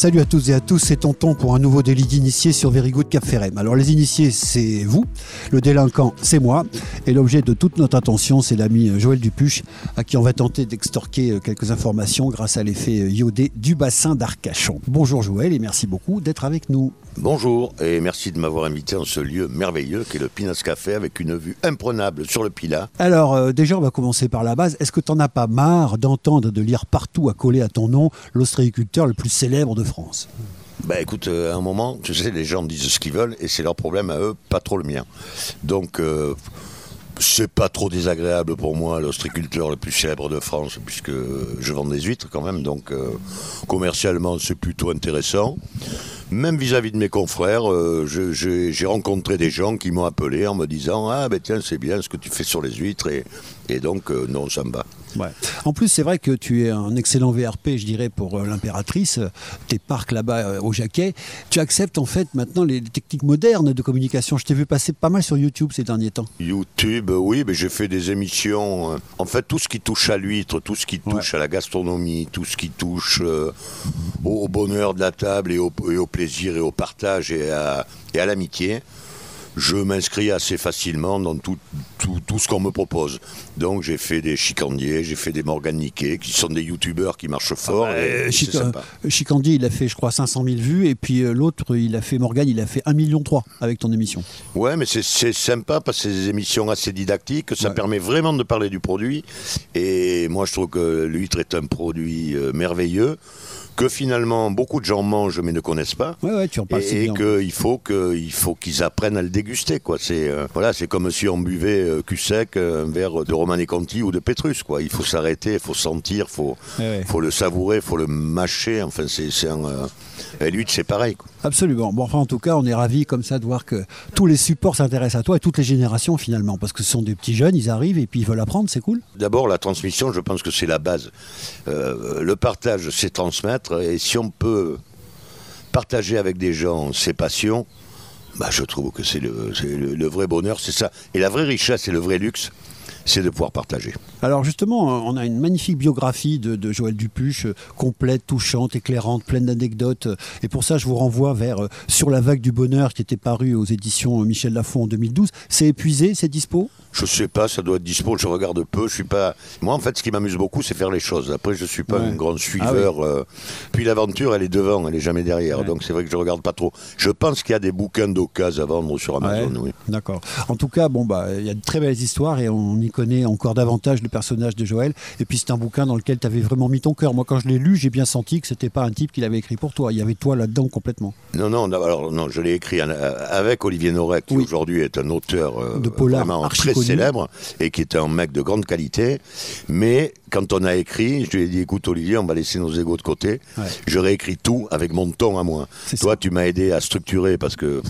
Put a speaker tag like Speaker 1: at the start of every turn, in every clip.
Speaker 1: Salut à tous et à tous, c'est Tonton pour un nouveau délit d'initié sur Very Good Cap Ferrem. Alors les initiés, c'est vous, le délinquant, c'est moi, et l'objet de toute notre attention, c'est l'ami Joël Dupuche, à qui on va tenter d'extorquer quelques informations grâce à l'effet iodé du bassin d'Arcachon. Bonjour Joël et merci beaucoup d'être avec nous.
Speaker 2: Bonjour et merci de m'avoir invité en ce lieu merveilleux qu'est le Pinas Café avec une vue imprenable sur le Pilat.
Speaker 1: Alors euh, déjà on va commencer par la base. Est-ce que tu n'en as pas marre d'entendre de lire partout à coller à ton nom l'ostréiculteur le plus célèbre de France?
Speaker 2: Bah écoute, euh, à un moment, tu sais, les gens disent ce qu'ils veulent et c'est leur problème à eux, pas trop le mien. Donc, euh, c'est pas trop désagréable pour moi, l'ostriculteur le plus célèbre de France, puisque je vends des huîtres quand même, donc commercialement c'est plutôt intéressant. Même vis-à-vis de mes confrères, euh, j'ai rencontré des gens qui m'ont appelé en me disant Ah, ben tiens, c'est bien ce que tu fais sur les huîtres, et, et donc, euh, non, ça me va.
Speaker 1: Ouais. En plus, c'est vrai que tu es un excellent VRP, je dirais, pour euh, l'impératrice, tes parcs là-bas au Jacquet. Tu acceptes en fait maintenant les techniques modernes de communication. Je t'ai vu passer pas mal sur YouTube ces derniers temps.
Speaker 2: YouTube, oui, mais j'ai fait des émissions. en fait, tout ce qui touche à l'huître, tout ce qui touche à la gastronomie, tout ce qui touche au, bonheur de la table et au, et au plaisir et au partage et à, et à l'amitié, je m'inscris assez facilement dans tout, tout, ce qu'on me propose. Donc j'ai fait des chicandiers, j'ai fait des morganiqués, qui sont des youtubeurs qui marchent fort. Ah
Speaker 1: bah, Chicandier, il a fait, je crois, 500 000 vues, et puis euh, l'autre, il a fait Morgan, il a fait 1,3 million avec ton émission.
Speaker 2: Ouais, mais c'est sympa parce que c'est des émissions assez didactiques, ça permet vraiment de parler du produit. Et moi, je trouve que l'huître est un produit euh, merveilleux que finalement beaucoup de gens mangent mais ne connaissent pas.
Speaker 1: tu en
Speaker 2: et, qu'il faut qu'il faut qu'ils apprennent à le déguster quoi. C'est euh, voilà, c'est comme si on buvait euh, cul sec euh, un verre de Romanée Conti ou de Pétrus quoi. Il faut s'arrêter, il faut sentir, faut faut le savourer, il faut le mâcher. Enfin c'est c'est un et l'huile, c'est pareil.
Speaker 1: Absolument. Bon, enfin, en tout cas, on est ravis comme ça de voir que tous les supports s'intéressent à toi et toutes les générations finalement, parce que ce sont des petits jeunes, ils arrivent et puis ils veulent apprendre, c'est cool.
Speaker 2: D'abord, la transmission, je pense que c'est la base. le partage, c'est transmettre et si on peut partager avec des gens ses passions, bah, je trouve que c'est le, vrai bonheur, c'est ça. Et la vraie richesse et le vrai luxe, c'est de pouvoir partager.
Speaker 1: Alors justement, on a une magnifique biographie de, Joël Dupuche, complète, touchante, éclairante, pleine d'anecdotes. Et pour ça, je vous renvoie vers euh, Sur la vague du bonheur qui était paru aux éditions Michel Lafon en 2012. C'est épuisé, c'est dispo?
Speaker 2: Je sais pas, ça doit être dispo, je regarde peu, je suis pas... Moi, en fait, ce qui m'amuse beaucoup, c'est faire les choses. Après, je suis pas un grand suiveur. Ah euh. Puis l'aventure, elle est devant, elle est jamais derrière. Donc, c'est vrai que je regarde pas trop. Je pense qu'il y a des bouquins d'occasion à vendre sur Amazon, oui.
Speaker 1: D'accord. En tout cas, bon, bah, il y a de très belles histoires et on y connaît encore davantage le personnage de Joël. Et puis, c'est un bouquin dans lequel tu avais vraiment mis ton cœur. Moi, quand je l'ai lu, j'ai bien senti que c'était pas un type qui l'avait écrit pour toi. Il y avait toi là-dedans complètement.
Speaker 2: Non, non, alors, non, je l'ai écrit avec Olivier Norek, qui aujourd'hui est un auteur euh,
Speaker 1: de polar
Speaker 2: très célèbre et qui était un mec de grande qualité. Mais quand on a écrit, je lui ai dit écoute Olivier, on va laisser nos égaux de côté. Je réécris tout avec mon ton à moi. Toi, tu m'as aidé à structurer parce que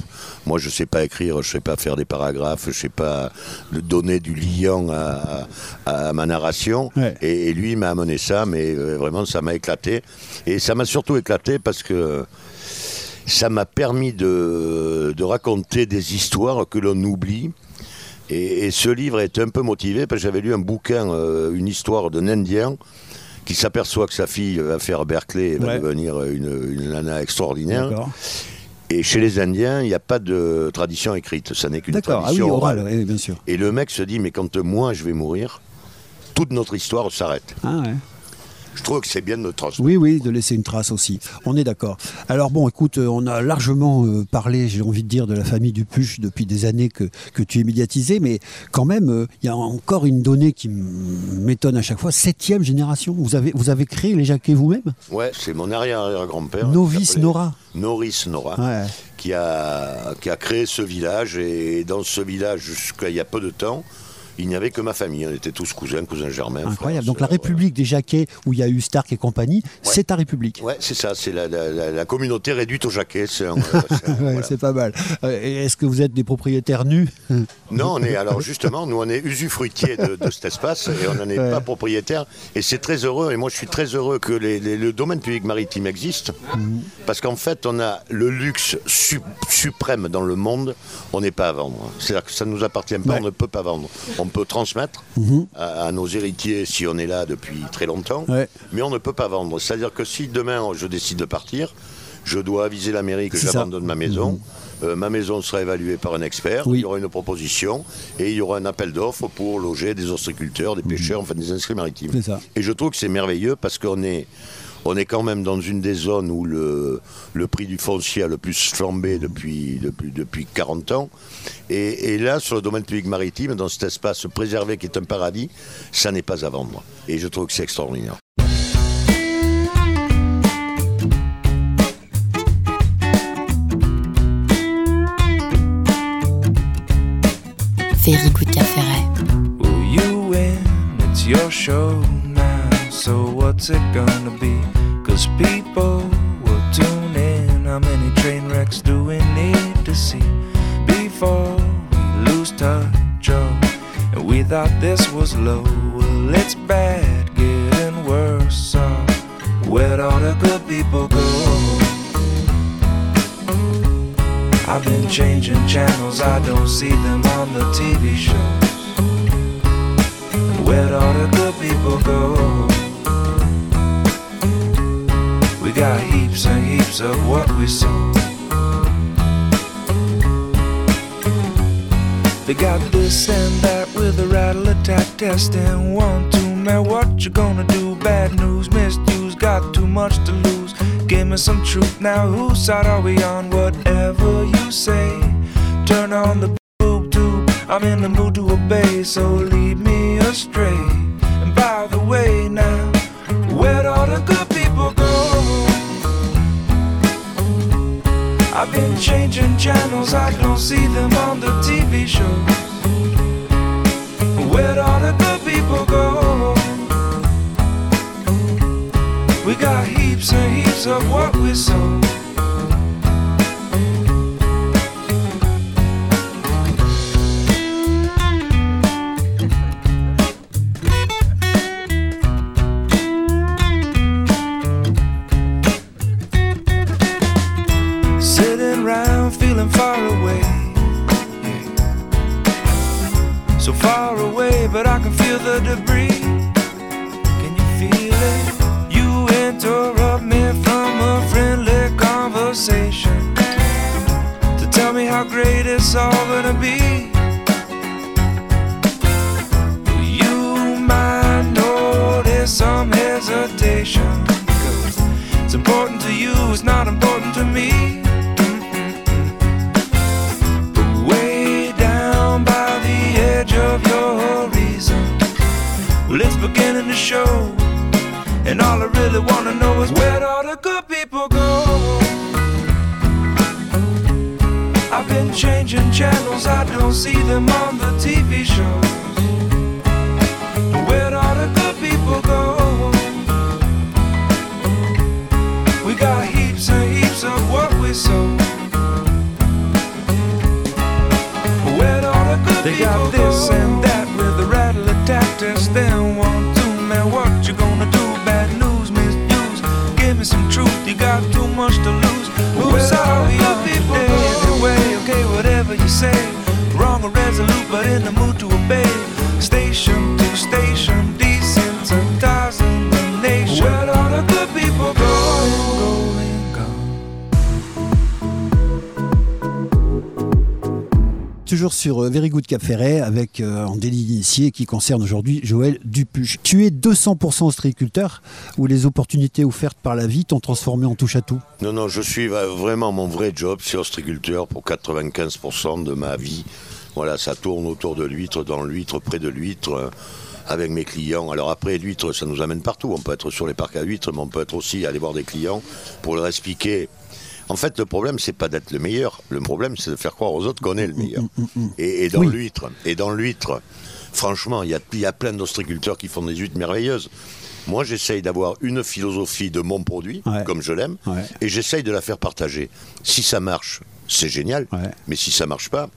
Speaker 2: moi, je sais pas écrire, je sais pas faire des paragraphes, je sais pas donner du liant à, ma narration. Et, lui m'a amené ça, mais euh, vraiment, ça m'a éclaté. Et ça m'a surtout éclaté parce que ça m'a permis de, de, raconter des histoires que l'on oublie et, ce livre est un peu motivé parce que j'avais lu un bouquin, euh, une histoire d'un Indien qui s'aperçoit que sa fille va faire Berkeley et va devenir une, nana extraordinaire. Et chez les Indiens, il n'y a pas de tradition écrite, ça n'est qu'une tradition ah oui, orale.
Speaker 1: bien sûr.
Speaker 2: Et le mec se dit, mais quand moi je vais mourir, toute notre histoire s'arrête.
Speaker 1: Ah ouais
Speaker 2: je trouve que c'est bien de notre.
Speaker 1: Oui, oui, de laisser une trace aussi. On est d'accord. Alors bon, écoute, euh, on a largement euh, parlé, j'ai envie de dire, de la famille Dupuche depuis des années que, que tu es médiatisé, mais quand même, euh, il y a encore une donnée qui m'étonne à chaque fois. Septième génération. Vous avez, vous avez créé les Jacquets vous-même?
Speaker 2: Ouais, c'est mon arrière-grand-père.
Speaker 1: Novice Nora.
Speaker 2: Norris Nora. Qui a, qui a créé ce village et dans ce village jusqu'à il y a peu de temps, il n'y avait que ma famille. On était tous cousins, cousins germains.
Speaker 1: Incroyable. Donc la République des Jacquets, où il y a eu Stark et compagnie, c'est ta République.
Speaker 2: Ouais, c'est ça. C'est la, communauté réduite aux Jacquets.
Speaker 1: C'est pas mal. Euh, est-ce que vous êtes des propriétaires nus
Speaker 2: Non, on est alors justement, nous on est usufruitiers de, cet espace et on n'en est pas propriétaire. Et c'est très heureux. Et moi, je suis très heureux que le domaine public maritime existe, mhm. parce qu'en fait, on a le luxe suprême dans le monde. On n'est pas à vendre. C'est-à-dire que ça ne nous appartient pas. On ne peut pas vendre peut transmettre mhm. à, nos héritiers si on est là depuis très longtemps, mais on ne peut pas vendre. C'est-à-dire que si demain je décide de partir,
Speaker 3: je dois aviser la mairie que j'abandonne ma maison. Mhm. Euh, ma maison sera évaluée par un expert, il y aura une proposition et il y aura un appel d'offres pour loger des ostréiculteurs, des mhm. pêcheurs, enfin des inscrits maritimes. Et je trouve que c'est merveilleux parce qu'on est on est quand même dans une des zones où le, le prix du foncier a le plus flambé depuis, depuis, depuis 40 ans. Et, là, sur le domaine public maritime, dans cet espace préservé qui est un paradis, ça n'est pas à vendre. Et je trouve que c'est extraordinaire. You it's your show so what's it gonna be? Cause people will tune in. How many train wrecks do we need to see before we lose touch? Oh, and we thought this was low. Well, it's bad, getting worse. So, where'd all the good people go? I've been changing channels, I don't see them on the TV shows. Where'd all the good people go? Got heaps and heaps of what we sow. They got this and that with a rattle attack test and one, two, man, what you gonna do? Bad news, misuse, got too much to lose. Give me some truth now, whose side are we on? Whatever you say, turn on the boob tube. I'm in the mood to obey, so lead me astray. I've been changing channels, I don't see them on the TV shows. Where'd all the good people go? We got heaps and heaps of what we sow. Attack test. what You gonna do? Bad news, misuse. Give me some truth, you got too much to lose. Who's all you people anyway? Okay, whatever you say. Wrong or resolute, but in the mood to obey. Station to station, sur euh, Very Good Cap Ferret avec euh, un délit initié qui concerne aujourd'hui Joël Dupuche. Tu es 200% ostréiculteur ou les opportunités offertes par la vie t'ont transformé en touche à tout? Non, non, je suis vraiment mon vrai job, c'est ostréiculteur pour 95% de ma vie. Voilà, ça tourne autour de l'huître, dans l'huître, près de l'huître euh, avec mes clients. Alors après, l'huître, ça nous amène partout. On peut être sur les parcs à huîtres, mais on peut être aussi aller voir des clients pour leur expliquer en fait, le problème, c'est pas d'être le meilleur. Le problème, c'est de faire croire aux autres qu'on est le meilleur. Mm, mm, mm, et, dans l'huître, et dans l'huître, franchement, il y a, plein d'ostriculteurs qui font des huîtres merveilleuses. Moi, j'essaye d'avoir une philosophie de mon produit, comme je l'aime, et j'essaye de la faire partager. Si ça marche, c'est génial. Mais si ça marche pas,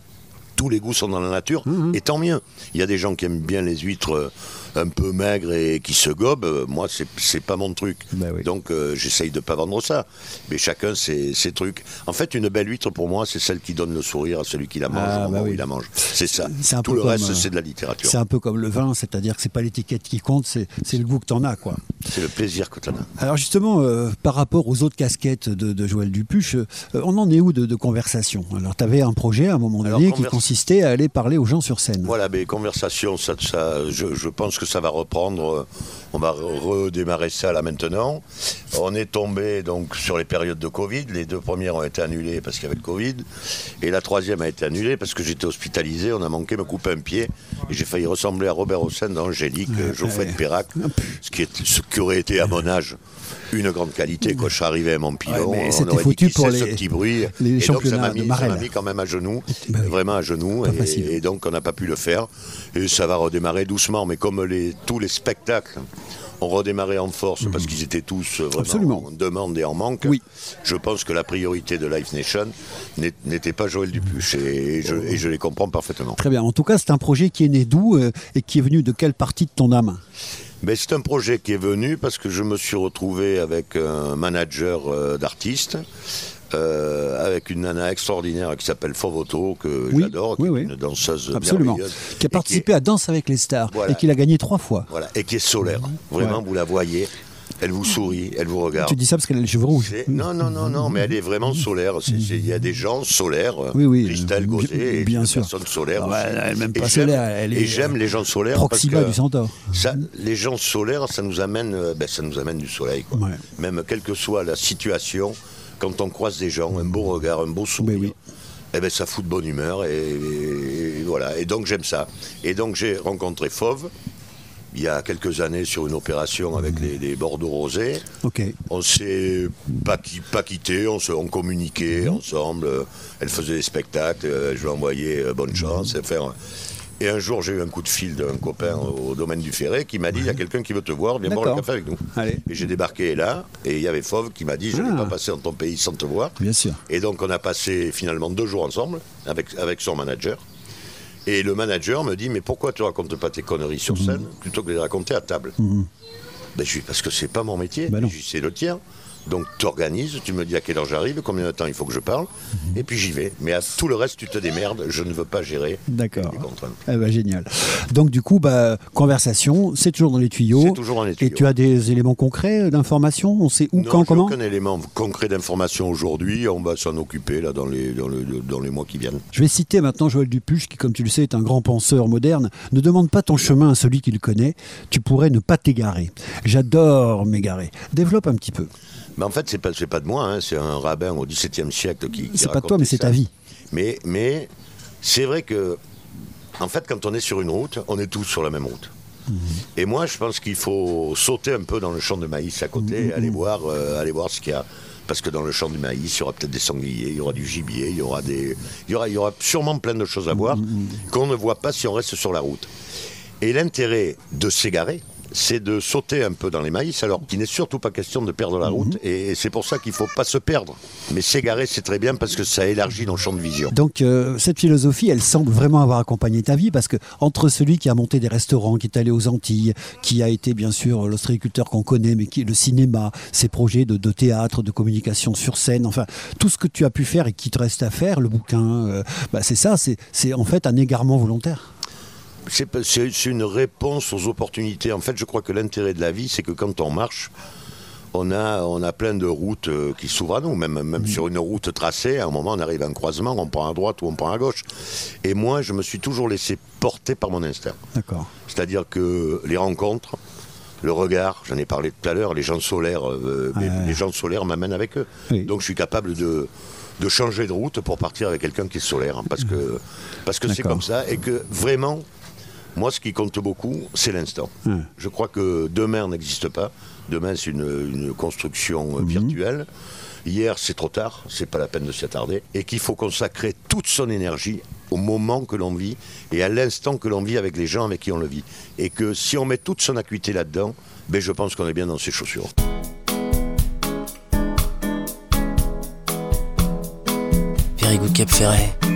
Speaker 2: tous les goûts sont dans la nature, mmh. et tant mieux. Il y a des gens qui aiment bien les huîtres euh, un peu maigres et qui se gobent. Euh, moi, c'est pas mon truc. Bah Donc, euh, j'essaye de pas vendre ça. Mais chacun ses, ses, trucs. En fait, une belle huître, pour moi, c'est celle qui donne le sourire à celui qui la mange ah, bah il la mange. C'est ça. Tout le reste, c'est de la littérature.
Speaker 1: C'est un peu comme le vin, c'est-à-dire que c'est pas l'étiquette qui compte, c'est le goût que tu en as, quoi.
Speaker 2: C'est le plaisir que tu en as.
Speaker 1: Alors, justement, par rapport aux autres casquettes de, de Joël Dupuche, on en est où de, de conversation? Alors, tu avais un projet à un moment donné qui consistait à aller parler aux gens sur scène.
Speaker 2: Voilà, mais conversation, ça, ça je, je, pense que ça va reprendre. On va redémarrer ça là maintenant. On est tombé donc sur les périodes de Covid. Les deux premières ont été annulées parce qu'il y avait le Covid. Et la troisième a été annulée parce que j'étais hospitalisé. On a manqué me couper un pied. Et j'ai failli ressembler à Robert Hossein d'Angélique, Geoffrey de Perrac, ce qui, est, ce qui aurait été à mon âge une grande qualité. Quand je suis arrivé à Montpillon,
Speaker 1: ouais, on aurait foutu dit pour les,
Speaker 2: ce petit bruit.
Speaker 1: Les
Speaker 2: et donc ça m'a mis, mis, quand même à genoux, bah vraiment à genoux. Et, et, donc on n'a pas pu le faire. Et ça va redémarrer doucement. Mais comme les, tous les spectacles ont redémarré en force parce mhm. qu'ils étaient tous vraiment Absolument. en demande et en manque.
Speaker 1: Oui.
Speaker 2: Je pense que la priorité de Life Nation n'était pas Joël Dupuche et je, et je les comprends parfaitement.
Speaker 1: Très bien. En tout cas, c'est un projet qui est né d'où euh, et qui est venu de quelle partie de ton âme?
Speaker 2: Ben, c'est un projet qui est venu parce que je me suis retrouvé avec un manager euh, d'artistes. Euh, avec une nana extraordinaire qui s'appelle Fovoto, que j'adore, une danseuse
Speaker 1: Absolument. Qui a participé à Danse avec les stars et qui l'a gagné trois fois.
Speaker 2: Voilà, et qui est solaire. Vraiment, vous la voyez. Elle vous sourit, elle vous regarde.
Speaker 1: Tu dis ça parce qu'elle a les cheveux rouges.
Speaker 2: Non, non, non, non, mais elle est vraiment solaire. Il y a des gens solaires.
Speaker 1: Oui, oui.
Speaker 2: Christelle Gauthier, bien sûr. personne solaire.
Speaker 1: Ah elle même pas solaire. Elle est
Speaker 2: et j'aime les gens solaires.
Speaker 1: Proxima parce que du centaure.
Speaker 2: Ça, les gens solaires, ça nous amène, euh, ben, ça nous amène du soleil. Quoi. Même quelle que soit la situation, quand on croise des gens, un beau regard, un beau sourire. Oui, eh ben, ça fout de bonne humeur et, voilà. Et donc j'aime ça. Et donc j'ai rencontré Fauve, il y a quelques années sur une opération avec les, Bordeaux rosés. On s'est pas, pas quitté, on, se, on communiquait mhm. ensemble. Elle faisait des spectacles, je lui envoyais euh, bonne chance. Faire, et un jour, j'ai eu un coup de fil d'un copain au domaine du Ferré qui m'a dit il y a quelqu'un qui veut te voir, viens boire le café avec nous. Et j'ai débarqué là, et il y avait Fauve qui m'a dit je ne vais ah. pas passer dans ton pays sans te voir.
Speaker 1: Bien sûr.
Speaker 2: Et donc, on a passé finalement deux jours ensemble avec, avec son manager. Et le manager me dit Mais pourquoi tu racontes pas tes conneries sur mhm. scène plutôt que de les raconter à table mhm. ben, je dis Parce que c'est pas mon métier, ben c'est le tien. Donc tu organises, tu me dis à quelle heure j'arrive, combien de temps il faut que je parle, mhm. et puis j'y vais. Mais à tout le reste, tu te démerdes, je ne veux pas gérer.
Speaker 1: D'accord. Eh ben, génial. Donc du coup, bah, conversation, c'est toujours dans les tuyaux.
Speaker 2: C'est toujours dans les tuyaux.
Speaker 1: Et tu as des éléments concrets d'information On sait où, quand, comment
Speaker 2: aucun élément concret d'information aujourd'hui. On va s'en occuper là dans les, dans, dans les mois qui viennent.
Speaker 1: Je vais citer maintenant Joël Dupuche, qui, comme tu le sais, est un grand penseur moderne. Ne demande pas ton chemin à celui qui le connaît. Tu pourrais ne pas t'égarer. J'adore m'égarer. Développe un petit peu.
Speaker 2: Mais en fait, c'est pas, pas de moi, hein. c'est un rabbin au XVIIe siècle qui.
Speaker 1: c'est pas toi, mais c'est ta vie.
Speaker 2: Mais, mais c'est vrai que, en fait, quand on est sur une route, on est tous sur la même route. Mhm. Et moi, je pense qu'il faut sauter un peu dans le champ de maïs à côté, mhm. aller, voir, euh, aller voir ce qu'il y a. Parce que dans le champ du maïs, il y aura peut-être des sangliers, il y aura du gibier, il y aura, des... il y aura, il y aura sûrement plein de choses à voir mhm. qu'on ne voit pas si on reste sur la route. Et l'intérêt de s'égarer, c'est de sauter un peu dans les maïs, alors qu'il n'est surtout pas question de perdre la route, mhm. et c'est pour ça qu'il ne faut pas se perdre. Mais s'égarer, c'est très bien parce que ça élargit nos champs de vision.
Speaker 1: Donc euh, cette philosophie, elle semble vraiment avoir accompagné ta vie, parce que entre celui qui a monté des restaurants, qui est allé aux Antilles, qui a été bien sûr l'ostréiculteur qu'on connaît, mais qui le cinéma, ses projets de, théâtre, de communication sur scène, enfin tout ce que tu as pu faire et qui te reste à faire, le bouquin, euh, bah, c'est ça, c'est en fait un égarement volontaire
Speaker 2: c'est une réponse aux opportunités. En fait, je crois que l'intérêt de la vie, c'est que quand on marche, on a, on a plein de routes euh, qui s'ouvrent à nous. Même, même sur une route tracée, à un moment, on arrive à un croisement, on prend à droite ou on prend à gauche. Et moi, je me suis toujours laissé porter par mon instinct.
Speaker 1: D'accord.
Speaker 2: C'est-à-dire que les rencontres, le regard, j'en ai parlé tout à l'heure, les gens solaires, euh, les gens solaires m'amènent avec eux. Donc je suis capable de, de changer de route pour partir avec quelqu'un qui est solaire, hein, parce que parce que c'est comme ça et que vraiment moi, ce qui compte beaucoup, c'est l'instant. Je crois que demain n'existe pas. Demain, c'est une, construction virtuelle. Hier, c'est trop tard, c'est pas la peine de s'y attarder. Et qu'il faut consacrer toute son énergie au moment que l'on vit et à l'instant que l'on vit avec les gens avec qui on le vit. Et que si on met toute son acuité là-dedans, ben, je pense qu'on est bien dans ses chaussures.
Speaker 4: Very good Cap Ferret.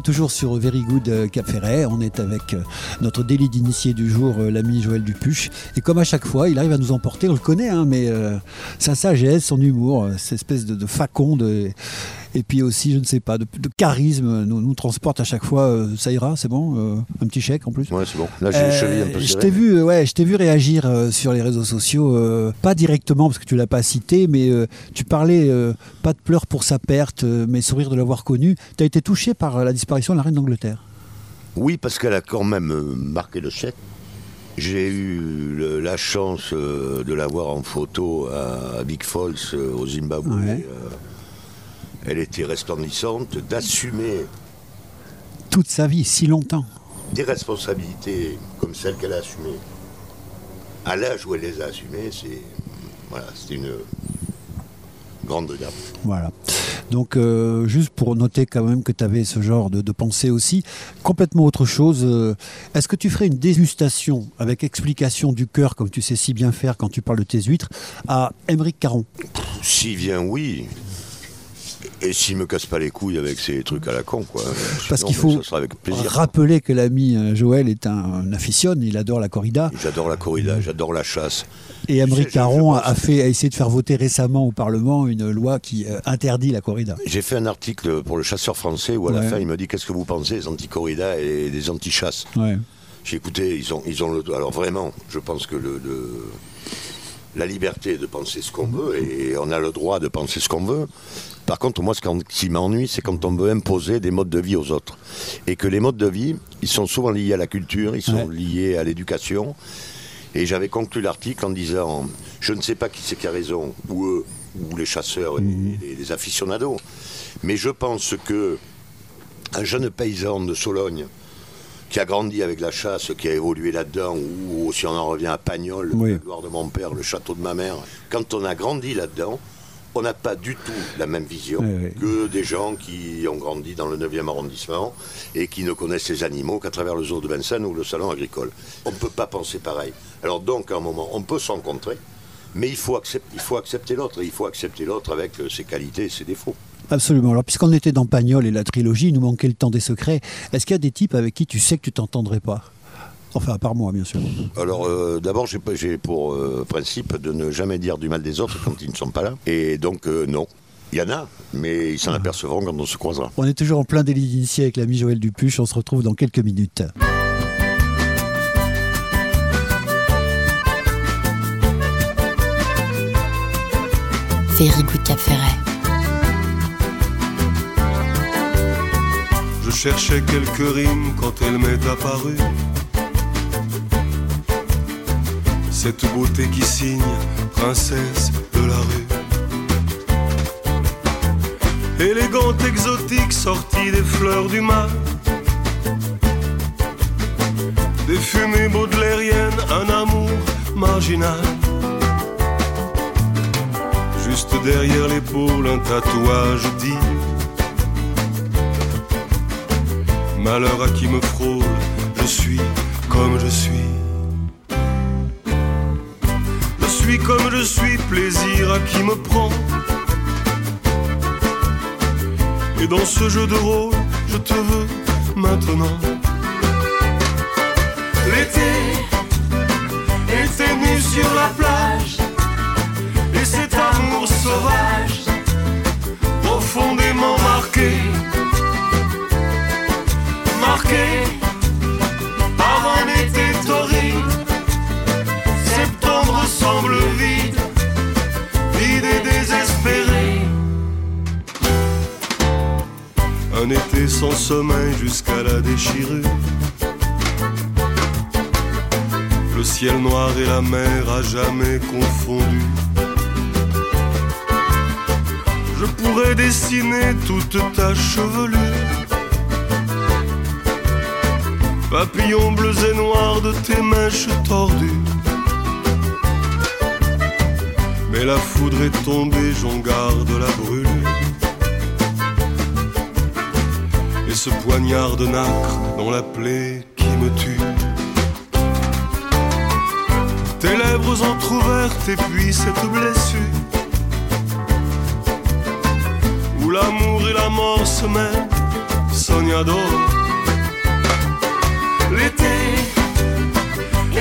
Speaker 1: Toujours sur Very Good euh, Cap Ferret, on est avec euh, notre délit d'initié du jour, euh, l'ami Joël Dupuche. Et comme à chaque fois, il arrive à nous emporter, on le connaît, hein, mais sa sagesse, son humour, cette espèce de, de facon de et puis aussi, je ne sais pas, de, charisme nous, nous, transporte à chaque fois. Euh, ça ira, c'est bon euh, Un petit chèque en plus
Speaker 2: Ouais, c'est bon. Là, j'ai
Speaker 1: euh, un peu Je t'ai vu, ouais, je t'ai vu réagir sur les réseaux sociaux, pas directement parce que tu l'as pas cité, mais tu parlais pas de pleurs pour sa perte, mais sourire de l'avoir connu. Tu as été touché par la disparition de la reine d'Angleterre?
Speaker 2: Oui, parce qu'elle a quand même marqué le chèque. J'ai eu la chance de la voir en photo à, Big Falls au Zimbabwe elle était resplendissante, d'assumer
Speaker 1: toute sa vie, si longtemps.
Speaker 2: Des responsabilités comme celles qu'elle a assumées. À l'âge où elle les a assumées, c'est voilà, une grande dame.
Speaker 1: Voilà. Donc, euh, juste pour noter quand même que tu avais ce genre de, pensée aussi, complètement autre chose. Euh, est-ce que tu ferais une dégustation avec explication du cœur, comme tu sais si bien faire quand tu parles de tes huîtres, à Émeric Caron?
Speaker 2: Si vient, oui. Et s'il me casse pas les couilles avec ces trucs à la con, quoi.
Speaker 1: Parce qu'il faut rappeler que l'ami euh, Joël est un, un il adore la corrida.
Speaker 2: J'adore la corrida, j'adore la chasse.
Speaker 1: Et Emery Caron a, fait, a essayé de faire voter récemment au Parlement une loi qui euh, interdit la corrida.
Speaker 2: J'ai fait un article pour le chasseur français où à la fin il me dit qu'est-ce que vous pensez des anti-corrida et des anti-chasses. J'ai écouté, ils ont, ils ont le. Alors vraiment, je pense que le la liberté de penser ce qu'on veut et on a le droit de penser ce qu'on veut. Par contre, moi, ce qui m'ennuie, c'est quand on veut imposer des modes de vie aux autres. Et que les modes de vie, ils sont souvent liés à la culture, ils sont liés à l'éducation. Et j'avais conclu l'article en disant Je ne sais pas qui c'est qui a raison, ou eux, ou les chasseurs et, mhm. les aficionados, mais je pense que un jeune paysan de Sologne qui a grandi avec la chasse, qui a évolué là-dedans, ou, si on en revient à Pagnol, le gloire de mon père, le château de ma mère, quand on a grandi là-dedans, on n'a pas du tout la même vision que des gens qui ont grandi dans le 9e arrondissement et qui ne connaissent les animaux qu'à travers le zoo de Vincennes ou le salon agricole. On ne peut pas penser pareil. Alors donc, à un moment, on peut se rencontrer, mais il faut, accepter, il faut accepter l'autre, il faut accepter l'autre avec ses qualités et ses défauts.
Speaker 1: Absolument. Alors, puisqu'on était dans Pagnol et la trilogie, il nous manquait le temps des secrets. Est-ce qu'il y a des types avec qui tu sais que tu t'entendrais pas? Enfin, à part moi, bien sûr.
Speaker 2: Alors, euh, d'abord, j'ai pour euh, principe de ne jamais dire du mal des autres quand ils ne sont pas là. Et donc, euh, non. Il y en a, mais ils s'en ah. apercevront quand on se croisera.
Speaker 1: On est toujours en plein délit d'initié avec l'ami Joël Dupuche. On se retrouve dans quelques minutes.
Speaker 4: Cap
Speaker 5: Je cherchais quelques rimes quand elle m'est apparue. Cette beauté qui signe princesse de la rue. Élégante, exotique, sortie des fleurs du mal. Des fumées baudelairiennes, un amour marginal. Juste derrière l'épaule, un tatouage dit Malheur à qui me frôle, je suis comme je suis. Suis comme je suis, plaisir à qui me prend. Et dans ce jeu de rôle, je te veux maintenant. L'été était nu sur la plage, et cet amour sauvage, profondément marqué par Un été sans sommeil jusqu'à la déchirure. Le ciel noir et la mer à jamais confondus. Je pourrais dessiner toute ta chevelure Papillons bleus et noirs de tes mèches tordues. Mais la foudre est tombée, j'en garde la ce poignard de nacre dans la plaie qui me tue. Tes lèvres entr'ouvertes et puis cette blessure. Où l'amour et la mort se mêlent sognador. L'été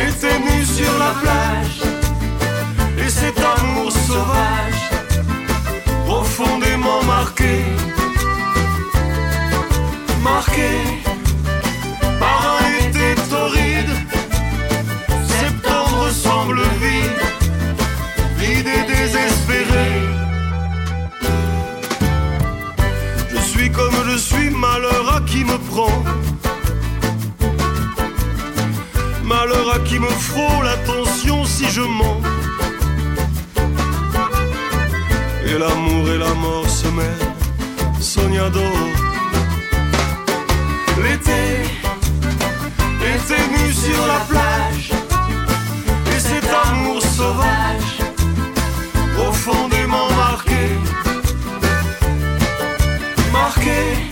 Speaker 5: était nu sur la plage et cet amour sauvage profondément marqué, marqué par un été torride. Septembre semble vide, vide et désespéré. Je suis comme je suis, malheur à qui me prend. Malheur à qui me frôle, attention si je mens. Et l'amour et la mort se mêlent, sognador. L'été était nu sur la plage, et cet amour sauvage, profondément marqué, marqué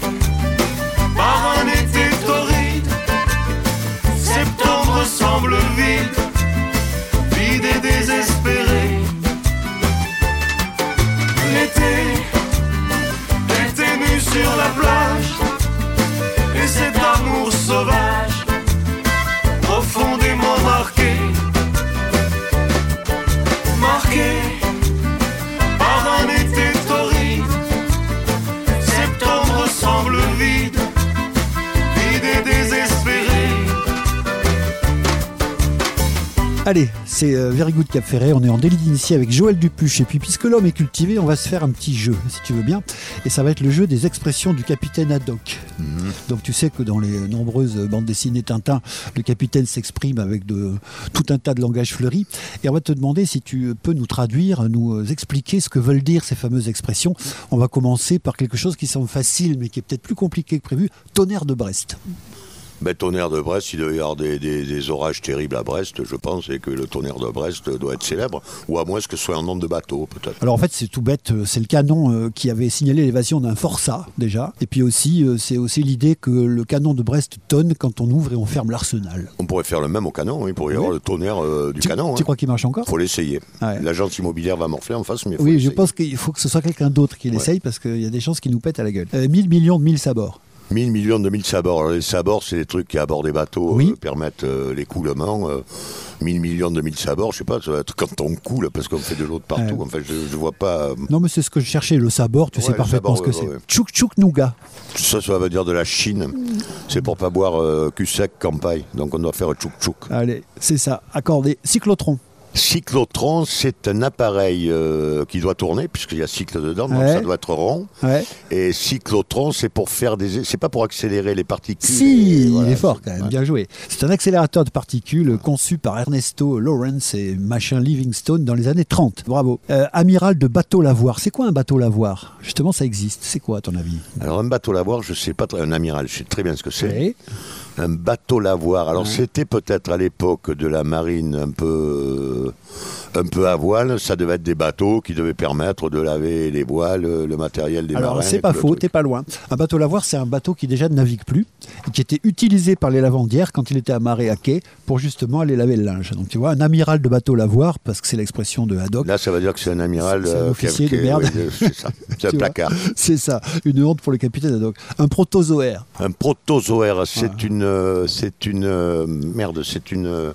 Speaker 1: Allez, c'est euh, Very Good Cap Ferret. On est en délit d'initié avec Joël Dupuche. Et puis, puisque l'homme est cultivé, on va se faire un petit jeu, si tu veux bien. Et ça va être le jeu des expressions du capitaine Haddock. Donc, tu sais que dans les nombreuses bandes dessinées Tintin, le capitaine s'exprime avec de, tout un tas de langage fleuri. Et on va te demander si tu peux nous traduire, nous euh, expliquer ce que veulent dire ces fameuses expressions. On va commencer par quelque chose qui semble facile, mais qui est peut-être plus compliqué que prévu tonnerre de Brest.
Speaker 2: Ben, tonnerre de Brest, il doit y avoir des, des- des orages terribles à Brest, je pense, et que le tonnerre de Brest doit être célèbre, ou à moins que ce soit un nom de bateau, peut-être.
Speaker 1: Alors en fait c'est tout bête, euh, c'est le canon euh, qui avait signalé l'évasion d'un forçat déjà. Et puis aussi euh, c'est aussi l'idée que le canon de Brest tonne quand on ouvre et on ferme l'arsenal.
Speaker 2: On pourrait faire le même au canon, il pourrait y
Speaker 1: Oui.
Speaker 2: avoir le tonnerre euh, du
Speaker 1: Tu,
Speaker 2: canon.
Speaker 1: tu
Speaker 2: hein.
Speaker 1: crois qu'il marche encore?
Speaker 2: Faut l'essayer.
Speaker 1: Ouais.
Speaker 2: L'agence immobilière va morfler en face, mais il faut
Speaker 1: Oui, je pense qu'il faut que ce soit quelqu'un d'autre qui l'essaye parce qu'il y a des chances qu'il nous pète à la gueule. Euh, 1000 millions de 1000 sabords.
Speaker 2: 1000 millions de 1000 sabords. Alors, les sabords, c'est des trucs qui, à bord des bateaux,
Speaker 1: Oui.
Speaker 2: euh, permettent euh, l'écoulement. euh, 1000 millions de 1000 sabords, je sais pas, ça va être quand on coule, parce qu'on fait de l'eau de partout.
Speaker 1: Ouais.
Speaker 2: Enfin, je, je vois pas. euh,
Speaker 1: Non mais c'est ce que je cherchais, le sabord, tu
Speaker 2: Ouais,
Speaker 1: sais parfaitement
Speaker 2: sabord,
Speaker 1: ce que
Speaker 2: ouais,
Speaker 1: c'est. Tchouk tchouk nougat.
Speaker 2: Ça, ça veut dire de la Chine. C'est pour pas boire euh, cul sec, campagne. Donc on doit faire tchouk tchouk.
Speaker 1: Allez, c'est ça, accordé. Cyclotron.
Speaker 2: Cyclotron, c'est un appareil euh, qui doit tourner, puisqu'il y a cycle dedans, donc
Speaker 1: Ouais.
Speaker 2: ça doit être rond.
Speaker 1: Ouais.
Speaker 2: Et cyclotron, c'est pour faire des. C'est pas pour accélérer les particules.
Speaker 1: Si,
Speaker 2: voilà,
Speaker 1: il est fort quand même,
Speaker 2: ouais.
Speaker 1: bien joué. C'est un accélérateur de particules conçu par Ernesto Lawrence et machin Livingstone dans les années 30. Bravo. Euh, amiral de bateau lavoir. C'est quoi un bateau lavoir Justement, ça existe. C'est quoi à ton avis?
Speaker 2: Alors un bateau lavoir, je sais pas, un amiral, je sais très bien ce que c'est. Un bateau lavoir. Alors
Speaker 1: Ouais.
Speaker 2: c'était peut-être à l'époque de la marine un peu, un peu à voile. Ça devait être des bateaux qui devaient permettre de laver les voiles, le matériel des
Speaker 1: Alors,
Speaker 2: marins.
Speaker 1: c'est
Speaker 2: et
Speaker 1: pas faux, t'es pas loin. Un bateau lavoir, c'est un bateau qui déjà ne navigue plus et qui était utilisé par les lavandières quand il était amarré à quai pour justement aller laver le linge. Donc, tu vois, un amiral de bateau lavoir, parce que c'est l'expression de Haddock,
Speaker 2: Là, ça veut dire que c'est un amiral.
Speaker 1: C'est un
Speaker 2: euh,
Speaker 1: officier de merde.
Speaker 2: oui, c'est ça. C'est un placard.
Speaker 1: c'est ça, une honte pour le capitaine Haddock. Un protozoaire.
Speaker 2: Un protozoaire, c'est une, euh, c'est une euh, merde, c'est une,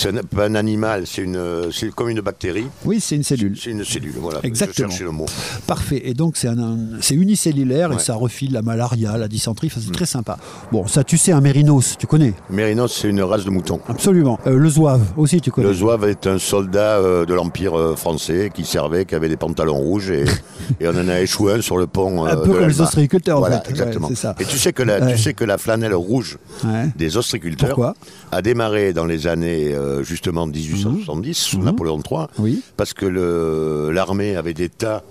Speaker 2: c'est pas un animal, c'est une, c'est comme une bactérie.
Speaker 1: Oui, c'est une cellule.
Speaker 2: C'est une cellule, voilà.
Speaker 1: Exactement.
Speaker 2: Je le mot.
Speaker 1: Parfait. Et donc, c'est un, un- c'est unicellulaire et ça refile la malaria, la dysenterie. C'est très sympa. Bon, ça, tu sais, un mérinos, tu connais
Speaker 2: Mérinos, c'est une race de mouton.
Speaker 1: Absolument. Euh, le zouave, aussi, tu connais.
Speaker 2: Le zouave est un soldat euh, de l'Empire euh, français qui servait, qui avait des pantalons rouges et, et on en a échoué un sur le pont.
Speaker 1: Un peu
Speaker 2: de
Speaker 1: comme les
Speaker 2: l'Elba.
Speaker 1: ostréiculteurs, en
Speaker 2: Voilà,
Speaker 1: fait.
Speaker 2: Exactement.
Speaker 1: ça.
Speaker 2: Et tu sais, que la, tu sais que la flanelle rouge des ostréiculteurs
Speaker 1: Pourquoi
Speaker 2: a démarré dans les années euh, justement 1870 sous
Speaker 1: Mhm.
Speaker 2: Napoléon III
Speaker 1: Oui.
Speaker 2: parce que l'armée avait des tas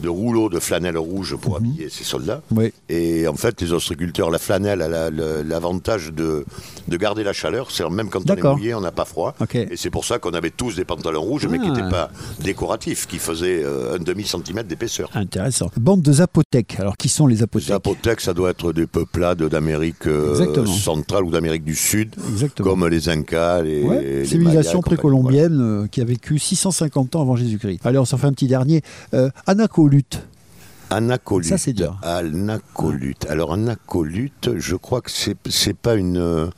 Speaker 2: de rouleaux de flanelle rouge pour
Speaker 1: Mhm.
Speaker 2: habiller ses soldats.
Speaker 1: Oui.
Speaker 2: Et en fait, les ostréiculteurs, la flanelle a la- l'avantage de, de garder la chaleur. C'est même quand on est mouillé, on n'a pas froid. Et c'est pour ça qu'on avait tous des pantalons rouges, mais qui
Speaker 1: Ah.
Speaker 2: n'étaient pas décoratifs, qui faisaient euh, un demi-centimètre d'épaisseur.
Speaker 1: Intéressant. Bande de zapothèques. Alors, qui sont les
Speaker 2: Les
Speaker 1: zapothèques
Speaker 2: Zapothèques, ça doit être des peuplades d'Amérique euh, centrale ou d'Amérique du Sud,
Speaker 1: Exactement.
Speaker 2: comme les Incas, les,
Speaker 1: Ouais,
Speaker 2: les
Speaker 1: civilisation précolombienne euh, qui a vécu 650 ans avant Jésus-Christ. Allez, on s'en fait un petit dernier. Euh, Anacolute.
Speaker 2: voilà. Anacolute.
Speaker 1: Ça, c'est dur.
Speaker 2: Anacolute. Alors, anacolute, je crois que c'est, c'est pas une.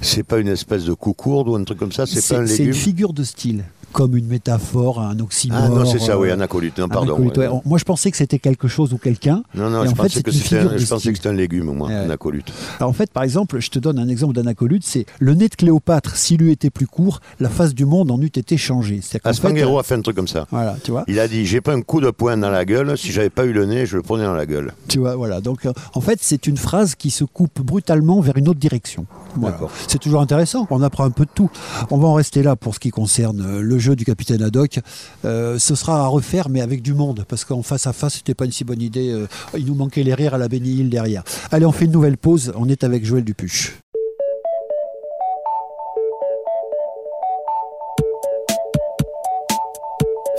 Speaker 2: C'est pas une espèce de coucourde ou un truc comme ça, c'est, pas un légume.
Speaker 1: C'est une figure de style comme une métaphore, un oxymore. Ah
Speaker 2: non, c'est ça, oui, anacolute. Non, pardon.
Speaker 1: Moi, je pensais que c'était quelque chose ou quelqu'un.
Speaker 2: Non, non, je, pensais que c'était un, je pensais que c'était un légume, moi, anacolute.
Speaker 1: Alors, en fait, par exemple, je te donne un exemple d'anacolute, c'est le nez de Cléopâtre, s'il eût été plus court, la face du monde en eût été changée.
Speaker 2: Aspanguero a fait un truc comme ça.
Speaker 1: Voilà, tu vois.
Speaker 2: Il a dit, j'ai pas un coup de poing dans la gueule, si j'avais pas eu le nez, je le prenais dans la gueule.
Speaker 1: Tu vois, voilà. Donc, euh, en fait, c'est une phrase qui se coupe brutalement vers une autre direction. C'est toujours intéressant, on apprend un peu de tout. On va en rester là pour ce qui concerne euh, le jeu du capitaine Haddock euh, ce sera à refaire, mais avec du monde, parce qu'en face à face, c'était pas une si bonne idée. Euh, il nous manquait les rires à la Béni derrière. Allez, on fait une nouvelle pause. On est avec Joël Dupuche.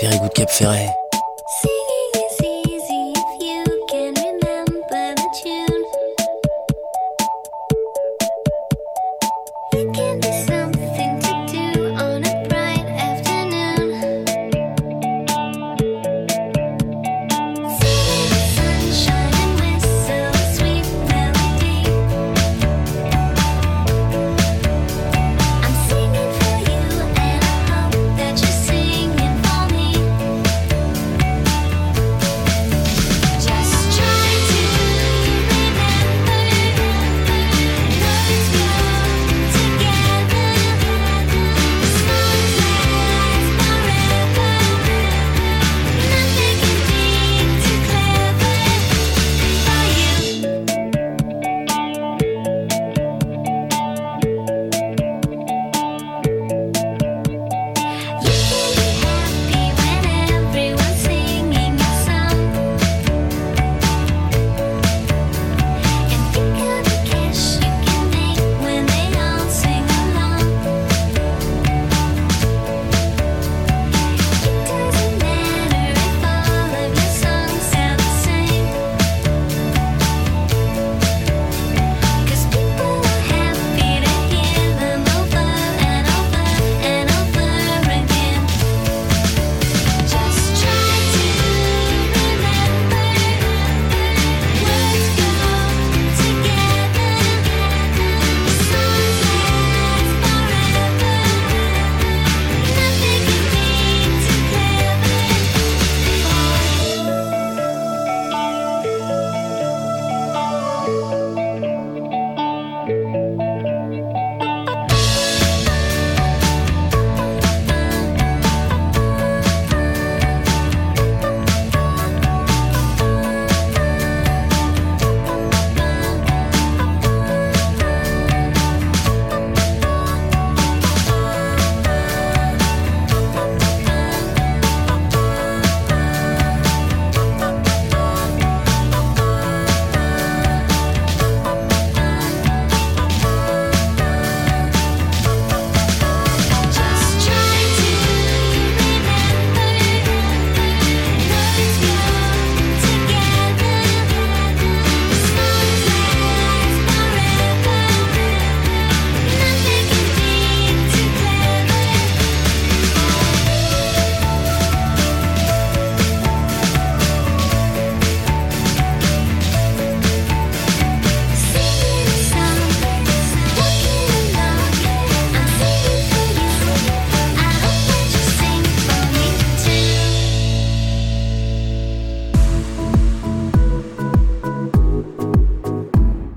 Speaker 6: Very good Cap Ferret.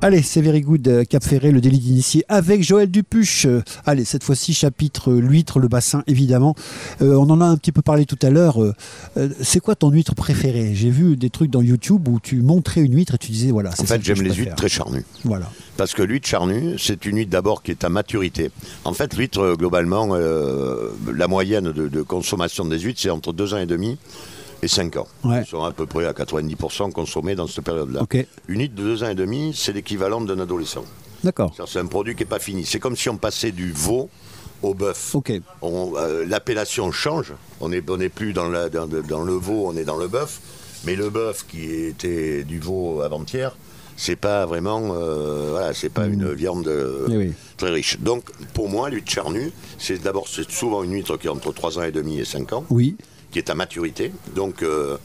Speaker 1: Allez, c'est Very Good euh, Cap Ferré, le délit d'initié avec Joël Dupuche. Euh, allez, cette fois-ci, chapitre euh, l'huître, le bassin, évidemment. on en a un petit peu parlé tout à l'heure. c'est quoi ton huître préférée? J'ai vu des trucs dans YouTube où tu montrais une huître et tu disais, voilà.
Speaker 2: En fait, j'aime les huîtres très charnues.
Speaker 1: Voilà.
Speaker 2: Parce que l'huître charnue, c'est une huître d'abord qui est à maturité. En fait, l'huître, globalement, la moyenne de, de, consommation des huîtres, c'est entre 2 ans et demi et 5 ans. Ils sont à peu près à 90% consommés dans cette période-là. Une huître de 2 ans et demi, c'est l'équivalent d'un adolescent.
Speaker 1: D'accord.
Speaker 2: C'est un produit qui n'est pas fini. C'est comme si on passait du veau au bœuf. Euh, l'appellation change. On n'est on plus dans, la, dans, le veau, on est dans le bœuf. Mais le bœuf qui était du veau avant-hier, c'est pas vraiment, euh, voilà, c'est pas une mm. viande euh, très riche. Donc, pour moi, l'huître charnue, c'est d'abord, c'est souvent une huître qui est entre 3 ans et demi et 5 ans.
Speaker 1: Oui
Speaker 2: qui est à maturité, donc euh,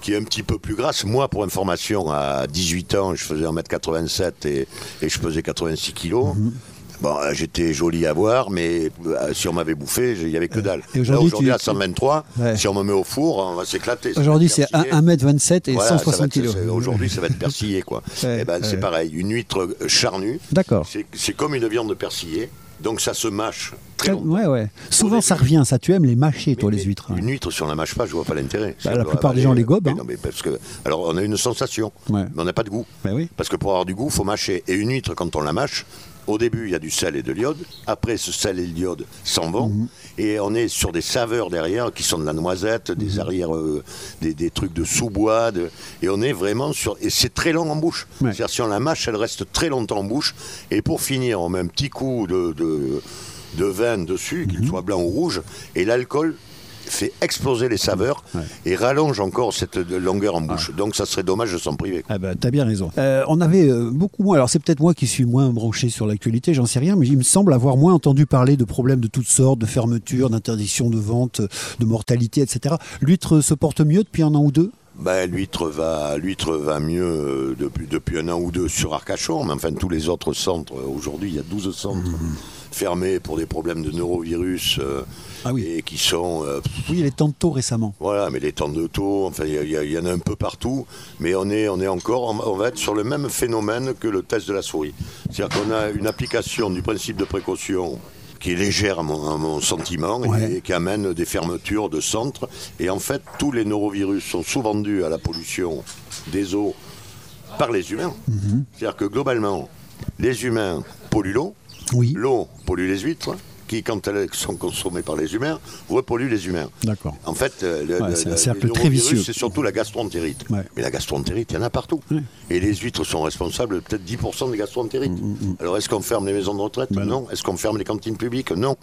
Speaker 2: qui est un petit peu plus grasse. Moi, pour information, à 18 ans, je faisais 1m87 et, et je pesais 86 kilos. Mhm. Bon, euh, j'étais joli à voir, mais euh, si on m'avait bouffé, il n'y avait que dalle. Aujourd'hui, à 123, si on me met au four, on va s'éclater.
Speaker 1: Aujourd'hui, c'est 1m27 et 160 kg.
Speaker 2: Aujourd'hui, ça va être persillé, quoi. et eh ben, c'est pareil, une huître charnue.
Speaker 1: D'accord.
Speaker 2: C'est comme une viande persillée. Donc ça se mâche très longtemps.
Speaker 1: Ouais, ouais. Souvent ça revient, ça tu aimes les mâcher, toi, les huîtres.
Speaker 2: Une huître, si on la mâche pas, je vois pas l'intérêt.
Speaker 1: Bah, la plupart des gens les gobent. Hein.
Speaker 2: Non, mais parce que, alors on a une sensation, mais on n'a pas de goût.
Speaker 1: Bah oui.
Speaker 2: Parce que pour avoir du goût, il faut mâcher. Et une huître, quand on la mâche, au début, il y a du sel et de l'iode. Après, ce sel et l'iode s'en vont. Mhm. Et on est sur des saveurs derrière qui sont de la noisette, des mhm. arrières, euh, des, trucs de sous-bois. Et on est vraiment sur. Et c'est très long en bouche. C'est-à-dire, si on la mâche, elle reste très longtemps en bouche. Et pour finir, on met un petit coup de, de, vin dessus, qu'il mhm. soit blanc ou rouge. Et l'alcool fait exploser les saveurs et rallonge encore cette longueur en bouche. Ah. Donc ça serait dommage de s'en priver.
Speaker 1: Ah bah, T'as bien raison. Euh, on avait euh, beaucoup moins, alors c'est peut-être moi qui suis moins branché sur l'actualité, j'en sais rien, mais il me semble avoir moins entendu parler de problèmes de toutes sortes, de fermeture, d'interdiction de vente, de mortalité, etc. L'huître se porte mieux depuis un an ou deux?
Speaker 2: Ben, l'huître va, l'huître va mieux euh, depuis, depuis un an ou deux sur Arcachon, mais enfin tous les autres centres, aujourd'hui il y a 12 centres mmh. fermés pour des problèmes de neurovirus.
Speaker 1: Ah
Speaker 2: et qui sont.
Speaker 1: Euh, oui, les temps de taux récemment.
Speaker 2: Voilà, mais les temps de taux, enfin, il y, en a un peu partout, mais on est, on est encore, on va être sur le même phénomène que le test de la souris. C'est-à-dire qu'on a une application du principe de précaution qui est légère à mon, sentiment et, qui amène des fermetures de centres. Et en fait, tous les norovirus sont souvent dus à la pollution des eaux par les humains. Mhm. C'est-à-dire que globalement, les humains polluent l'eau,
Speaker 1: oui.
Speaker 2: l'eau pollue les huîtres, qui, quand elles sont consommées par les humains, repolluent les humains.
Speaker 1: D'accord.
Speaker 2: En fait,
Speaker 1: euh, c'est un cercle très vicieux.
Speaker 2: C'est surtout la gastroentérite. Mais la gastroentérite, il y en a partout. Et les huîtres sont responsables de peut-être 10% des gastroentérites. Mm, mm, mm. Alors, est-ce qu'on ferme les maisons de retraite ben Non. Est-ce qu'on ferme les cantines publiques Non.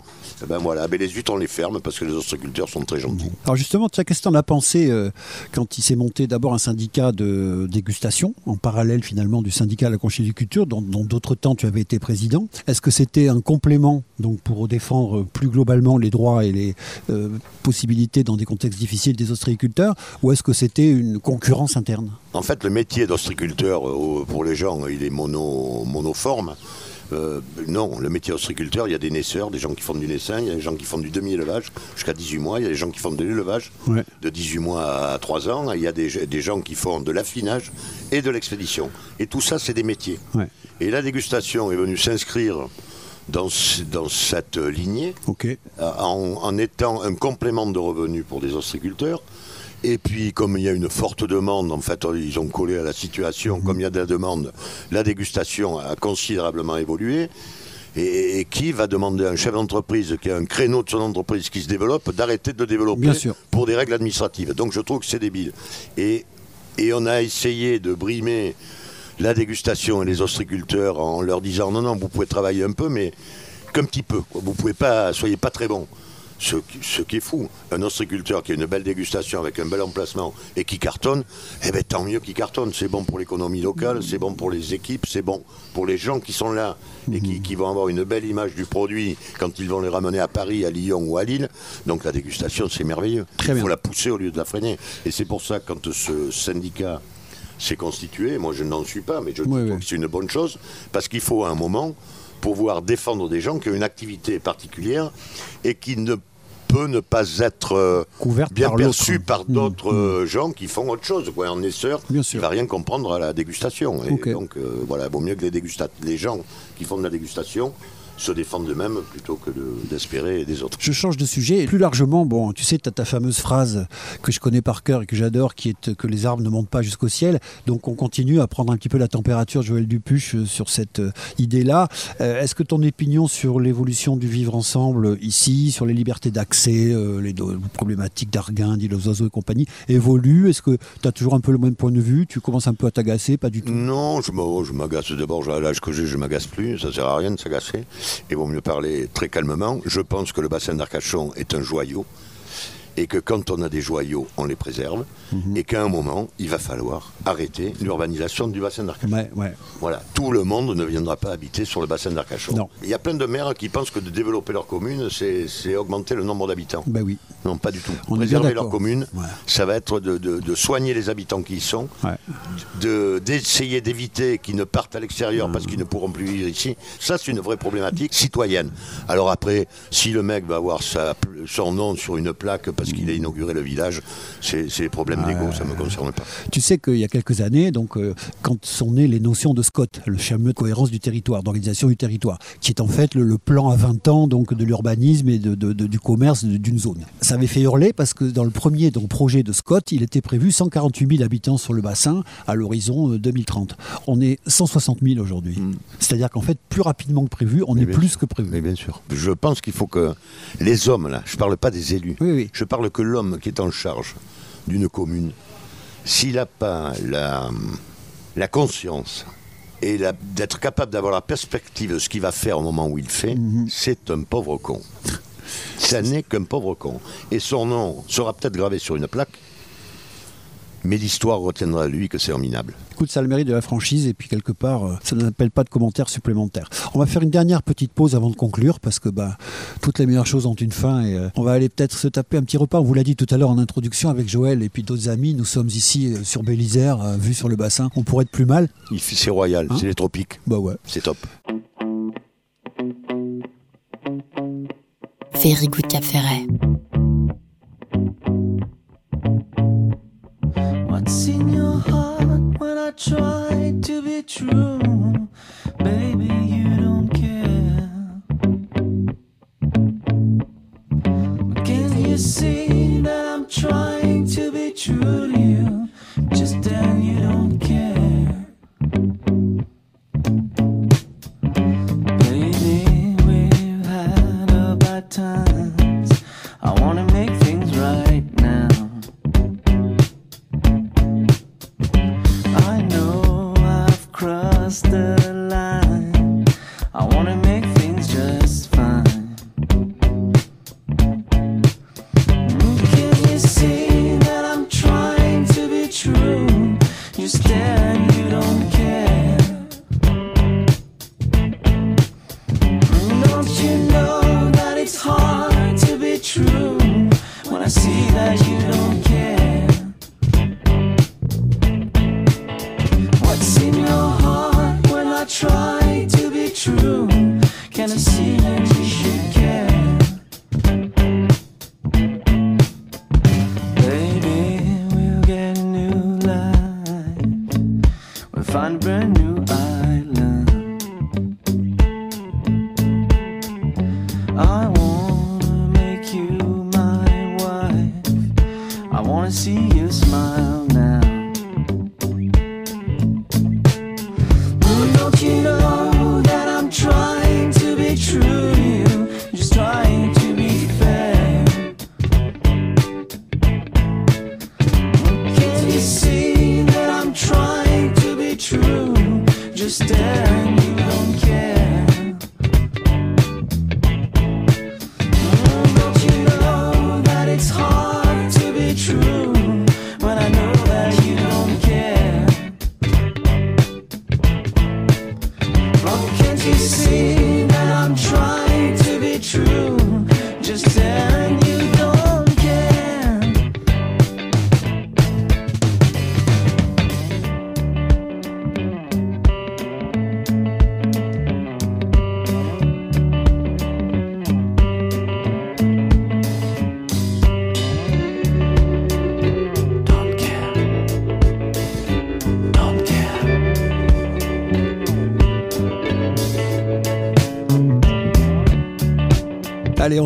Speaker 2: Eh ben voilà, mais les huîtres, on les ferme parce que les ostréiculteurs sont très gentils.
Speaker 1: Alors justement, qu'est-ce que tu en as pensé euh, quand il s'est monté d'abord un syndicat de dégustation, en parallèle finalement du syndicat de la conchyliculture, dont d'autres temps tu avais été président? Est-ce que c'était un complément donc pour défendre plus globalement les droits et les euh, possibilités dans des contextes difficiles des ostréiculteurs, ou est-ce que c'était une concurrence interne?
Speaker 2: En fait, le métier d'ostréiculteur, euh, pour les gens, il est mono, monoforme. Euh, non, le métier ostréiculteur, il y a des naisseurs, des gens qui font du naissin, il y a des gens qui font du demi-élevage jusqu'à 18 mois, il y a des gens qui font de l'élevage de 18 mois à 3 ans, il y a des, des gens qui font de l'affinage et de l'expédition. Et tout ça, c'est des métiers. Et la dégustation est venue s'inscrire dans, dans cette lignée,
Speaker 1: euh,
Speaker 2: en, étant un complément de revenus pour des ostréiculteurs. Et puis, comme il y a une forte demande, en fait, ils ont collé à la situation, mhm. comme il y a de la demande, la dégustation a considérablement évolué. Et, qui va demander à un chef d'entreprise qui a un créneau de son entreprise qui se développe d'arrêter de développer pour des règles administratives. Donc je trouve que c'est débile. Et, et on a essayé de brimer la dégustation et les ostréiculteurs en leur disant non, non, vous pouvez travailler un peu, mais qu'un petit peu. Vous pouvez pas, soyez pas très bon. Ce, qui est fou, un ostréiculteur qui a une belle dégustation avec un bel emplacement et qui cartonne, eh bien tant mieux qu'il cartonne. C'est bon pour l'économie locale, c'est bon pour les équipes, c'est bon pour les gens qui sont là et qui, vont avoir une belle image du produit quand ils vont les ramener à Paris, à Lyon ou à Lille. Donc la dégustation, c'est merveilleux. Il faut la pousser au lieu de la freiner. Et c'est pour ça que quand ce syndicat s'est constitué. Moi, je n'en suis pas, mais je trouve que c'est une bonne chose parce qu'il faut à un moment pouvoir défendre des gens qui ont une activité particulière et qui ne peut ne pas être euh, bien perçu par mmh, d'autres mmh. Euh, gens qui font autre chose. Quoi. Un naisseur, il ne va rien comprendre à la dégustation. Et donc, euh, voilà, il vaut mieux que les, les gens qui font de la dégustation se défendre d'eux-mêmes plutôt que d'espérer des autres.
Speaker 1: Je change de sujet. Et plus largement, bon, tu sais, tu as ta fameuse phrase que je connais par cœur et que j'adore, qui est que les arbres ne montent pas jusqu'au ciel. Donc on continue à prendre un petit peu la température, Joël Dupuche, euh, sur cette euh, idée-là. Euh, est-ce que ton opinion sur l'évolution du vivre ensemble ici, sur les libertés d'accès, les, problématiques d'Arguin, d'île aux oiseaux et compagnie, évolue? Est-ce que tu as toujours un peu le même point de vue? Tu commences un peu à t'agacer Pas du tout?
Speaker 2: Non, je m'agace d'abord. À l'âge que j'ai, je m'agace plus. Ça sert à rien de s'agacer il vaut mieux parler très calmement. Je pense que le bassin d'Arcachon est un joyau. Et que quand on a des joyaux, on les préserve, mhm. et qu'à un moment, il va falloir arrêter l'urbanisation du bassin d'Arcachon. Voilà, tout le monde ne viendra pas habiter sur le bassin d'Arcachon. Il y a plein de maires qui pensent que de développer leur commune, c'est augmenter le nombre d'habitants.
Speaker 1: Ben oui.
Speaker 2: Non, pas du tout. Préserver leur commune, ça va être de, soigner les habitants qui y sont, d'essayer d'éviter qu'ils ne partent à l'extérieur parce qu'ils ne pourront plus vivre ici. Ça, c'est une vraie problématique citoyenne. Alors après, si le mec va avoir son nom sur une plaque parce qu'il a inauguré le village, c'est des problèmes d'ego, ça ne me concerne pas.
Speaker 1: Tu sais qu'il y a quelques années, donc, euh, quand sont nées les notions de SCOT, le fameux de cohérence du territoire, d'organisation du territoire, qui est en fait le, plan à 20 ans donc, de l'urbanisme et de, du commerce d'une zone. Ça avait fait hurler parce que dans le premier donc, projet de Scott, il était prévu 148 000 habitants sur le bassin à l'horizon 2030. Euh, on est 160 000 aujourd'hui. Hmm. C'est-à-dire qu'en fait, plus rapidement que prévu, on est plus que prévu.
Speaker 2: Mais bien sûr. Je pense qu'il faut que les hommes, là, je ne parle pas des élus, je parle que l'homme qui est en charge d'une commune, s'il n'a pas la, la conscience et d'être capable d'avoir la perspective de ce qu'il va faire au moment où il fait, mhm. c'est un pauvre con. Ça n'est qu'un pauvre con. Et son nom sera peut-être gravé sur une plaque, mais l'histoire retiendra lui que c'est minable.
Speaker 1: Écoute, ça a le mérite de la franchise et puis quelque part, euh, ça n'appelle pas de commentaires supplémentaires. On va faire une dernière petite pause avant de conclure parce que bah, toutes les meilleures choses ont une fin et euh, on va aller peut-être se taper un petit repas. On vous l'a dit tout à l'heure en introduction avec Joël et puis d'autres amis. Nous sommes ici euh, sur Bélisère, vu sur le bassin. On pourrait être plus mal.
Speaker 2: C'est royal, hein c'est les tropiques.
Speaker 1: Bah ouais.
Speaker 2: C'est top.
Speaker 4: Very good café What's when I try to be true? Baby, you don't care. can you see that I'm trying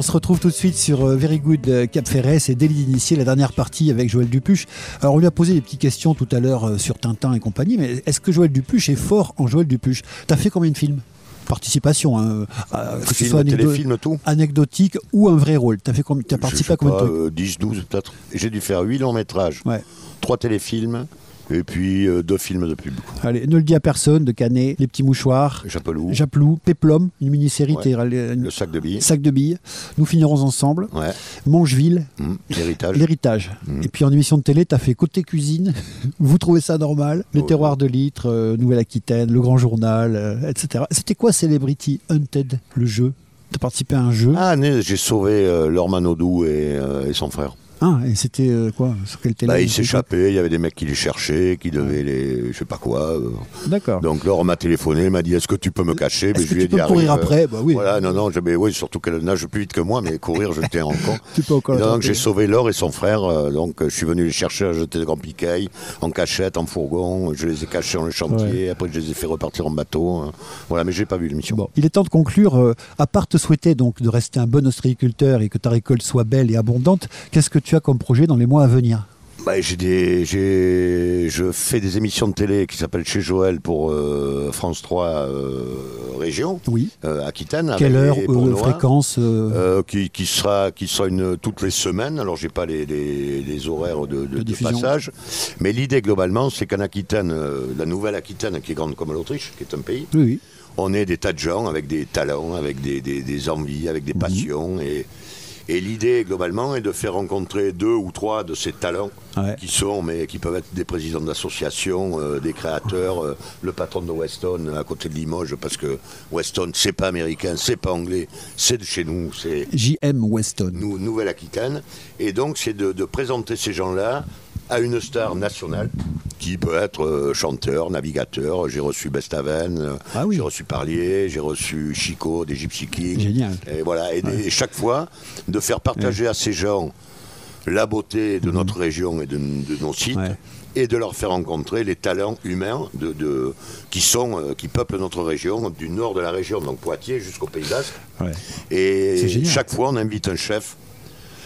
Speaker 1: se retrouve tout de suite sur euh, Very Good euh, Cap Ferret, c'est délit d'initier la dernière partie avec Joël Dupuche. Alors on lui a posé des petites questions tout à l'heure euh, sur Tintin et compagnie, mais est-ce que Joël Dupuche est fort en Joël Dupuche? T'as fait combien de films? Participation, hein,
Speaker 2: que ce soit téléfilm, tout.
Speaker 1: anecdotique ou un vrai rôle. Tu as, as participé à combien de
Speaker 2: trucs? 10, 12 peut-être. J'ai dû faire 8 longs métrages,
Speaker 1: ouais.
Speaker 2: 3 téléfilms, Et puis euh, deux films de pub.
Speaker 1: Allez, ne le dis à personne, de Canet, Les Petits Mouchoirs,
Speaker 2: Japelou,
Speaker 1: Japlou, Péplum, une mini-série,
Speaker 2: Ouais.
Speaker 1: rallé-
Speaker 2: le sac de billes.
Speaker 1: sac de billes. Nous finirons ensemble.
Speaker 2: Ouais.
Speaker 1: Mangeville,
Speaker 2: Hum, L'héritage.
Speaker 1: l'héritage.
Speaker 2: Mm.
Speaker 1: Et puis en émission de télé, t'as fait Côté Cuisine. Vous trouvez ça normal? Les
Speaker 2: Ouais.
Speaker 1: terroirs de litre, euh, Nouvelle-Aquitaine, Le Grand Journal, euh, etc. C'était quoi Celebrity Hunted, le jeu? T'as participé à un jeu?
Speaker 2: Ah, j'ai sauvé euh, Lorman Odou et, euh, et son frère.
Speaker 1: Ah, et c'était euh, quoi Sur télé
Speaker 2: Bah, il s'échappait, il y avait des mecs qui les cherchaient, qui devaient les. je sais pas quoi. euh.
Speaker 1: D'accord.
Speaker 2: Donc Laure m'a téléphoné, il m'a dit Est-ce que tu peux me cacher? Mais
Speaker 1: que
Speaker 2: je lui ai
Speaker 1: tu
Speaker 2: dit
Speaker 1: peux courir
Speaker 2: Arrive,
Speaker 1: après? Bah oui.
Speaker 2: Voilà, non, non, je- mais oui, surtout qu'elle nage plus vite que moi, mais courir, je tiens encore.
Speaker 1: Tu peux encore
Speaker 2: donc j'ai sauvé Laure et son frère, euh, donc euh, je suis venu les chercher à jeter de grands piquets, en cachette, en fourgon, je les ai cachés dans le chantier, après je les ai fait repartir en bateau. hein. Voilà, mais j'ai pas vu l'émission.
Speaker 1: Bon, il est temps de conclure. euh, à part te souhaiter donc de rester un bon ostréiculteur et que ta récolte soit belle et abondante, qu'est-ce que tu as comme projet dans les mois à venir
Speaker 2: Bah, j'ai des, j'ai, je fais des émissions de télé qui s'appellent Chez Joël pour euh, France 3 euh, Région,
Speaker 1: Oui.
Speaker 2: euh, Aquitaine.
Speaker 1: Quelle heure, euh, fréquence
Speaker 2: qui, qui sera qui sera une toutes les semaines. Alors j'ai pas les, les- les horaires de, de-
Speaker 1: De
Speaker 2: de
Speaker 1: diffusion.
Speaker 2: passage, mais l'idée globalement c'est qu'en Aquitaine, la nouvelle Aquitaine qui est grande comme l'Autriche, qui est un pays,
Speaker 1: Oui, oui.
Speaker 2: on est des tas de gens avec des talents, avec des, des- des envies, avec des passions et et l'idée globalement est de faire rencontrer deux ou trois de ces talents
Speaker 1: Ouais.
Speaker 2: qui sont, mais qui peuvent être des présidents d'associations, euh, des créateurs, euh, le patron de Weston à côté de Limoges, parce que Weston c'est pas américain, c'est pas anglais, c'est de chez nous, c'est
Speaker 1: JM Weston.
Speaker 2: Nou- Nouvelle-Aquitaine. Et donc, c'est de, de présenter ces gens-là à une star nationale qui peut être euh, chanteur, navigateur. J'ai reçu Bestaven, euh,
Speaker 1: Ah oui.
Speaker 2: j'ai reçu Parlier, j'ai reçu Chico des Gypsy Kings.
Speaker 1: Génial.
Speaker 2: Et voilà. Et, chaque fois, de faire partager à ces gens la beauté de notre région et de, de nos sites.
Speaker 1: Mhm. Ouais.
Speaker 2: Et de leur faire rencontrer les talents humains de, de- qui, sont, euh, qui peuplent notre région, du nord de la région, donc Poitiers, jusqu'au Pays Basque. Et chaque fois, on invite un chef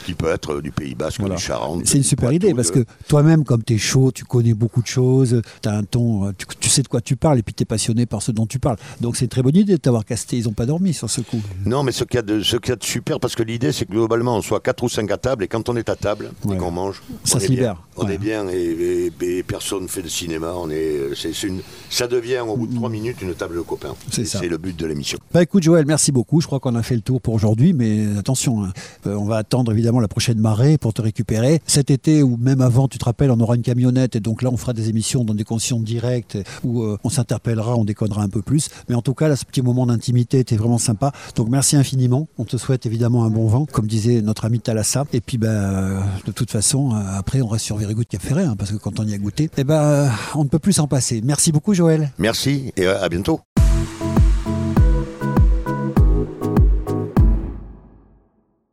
Speaker 2: qui peut être du Pays Basque,
Speaker 1: Voilà.
Speaker 2: du Charente.
Speaker 1: C'est une super idée parce
Speaker 2: de-
Speaker 1: que toi-même, comme tu es chaud, tu connais beaucoup de choses, tu as un ton, euh, tu, tu sais de quoi tu parles et puis tu es passionné par ce dont tu parles. Donc c'est une très bonne idée de t'avoir casté. Ils n'ont pas dormi sur ce coup.
Speaker 2: Non, mais ce qu'il y, a de- ce qu'il y a de super, parce que l'idée, c'est que globalement, on soit 4 ou 5 à table, et quand on est à table
Speaker 1: Ouais.
Speaker 2: et qu'on mange,
Speaker 1: Ça
Speaker 2: on
Speaker 1: se
Speaker 2: est bien.
Speaker 1: libère.
Speaker 2: On
Speaker 1: Ouais.
Speaker 2: est bien, et, et- et personne ne fait de cinéma. On est, c'est une, ça devient, au bout de 3 minutes, une table de copains.
Speaker 1: C'est
Speaker 2: Et
Speaker 1: ça.
Speaker 2: C'est le but de l'émission.
Speaker 1: Bah écoute Joël, merci beaucoup. Je crois qu'on a fait le tour pour aujourd'hui, mais attention, hein, euh, on va attendre évidemment la prochaine marée pour te récupérer. Cet été ou même avant, tu te rappelles, on aura une camionnette et donc là on fera des émissions dans des conditions directes où euh, on s'interpellera, on déconnera un peu plus. Mais en tout cas, là, ce petit moment d'intimité était vraiment sympa. Donc merci infiniment. On te souhaite évidemment un bon vent, comme disait notre ami Thalassa. Et puis euh, de toute façon, euh, après on reste sur Very Good Ferret, hein, parce que quand on y a goûté, eh ben, euh, on ne peut plus s'en passer. Merci beaucoup Joël.
Speaker 2: Merci, et à à bientôt.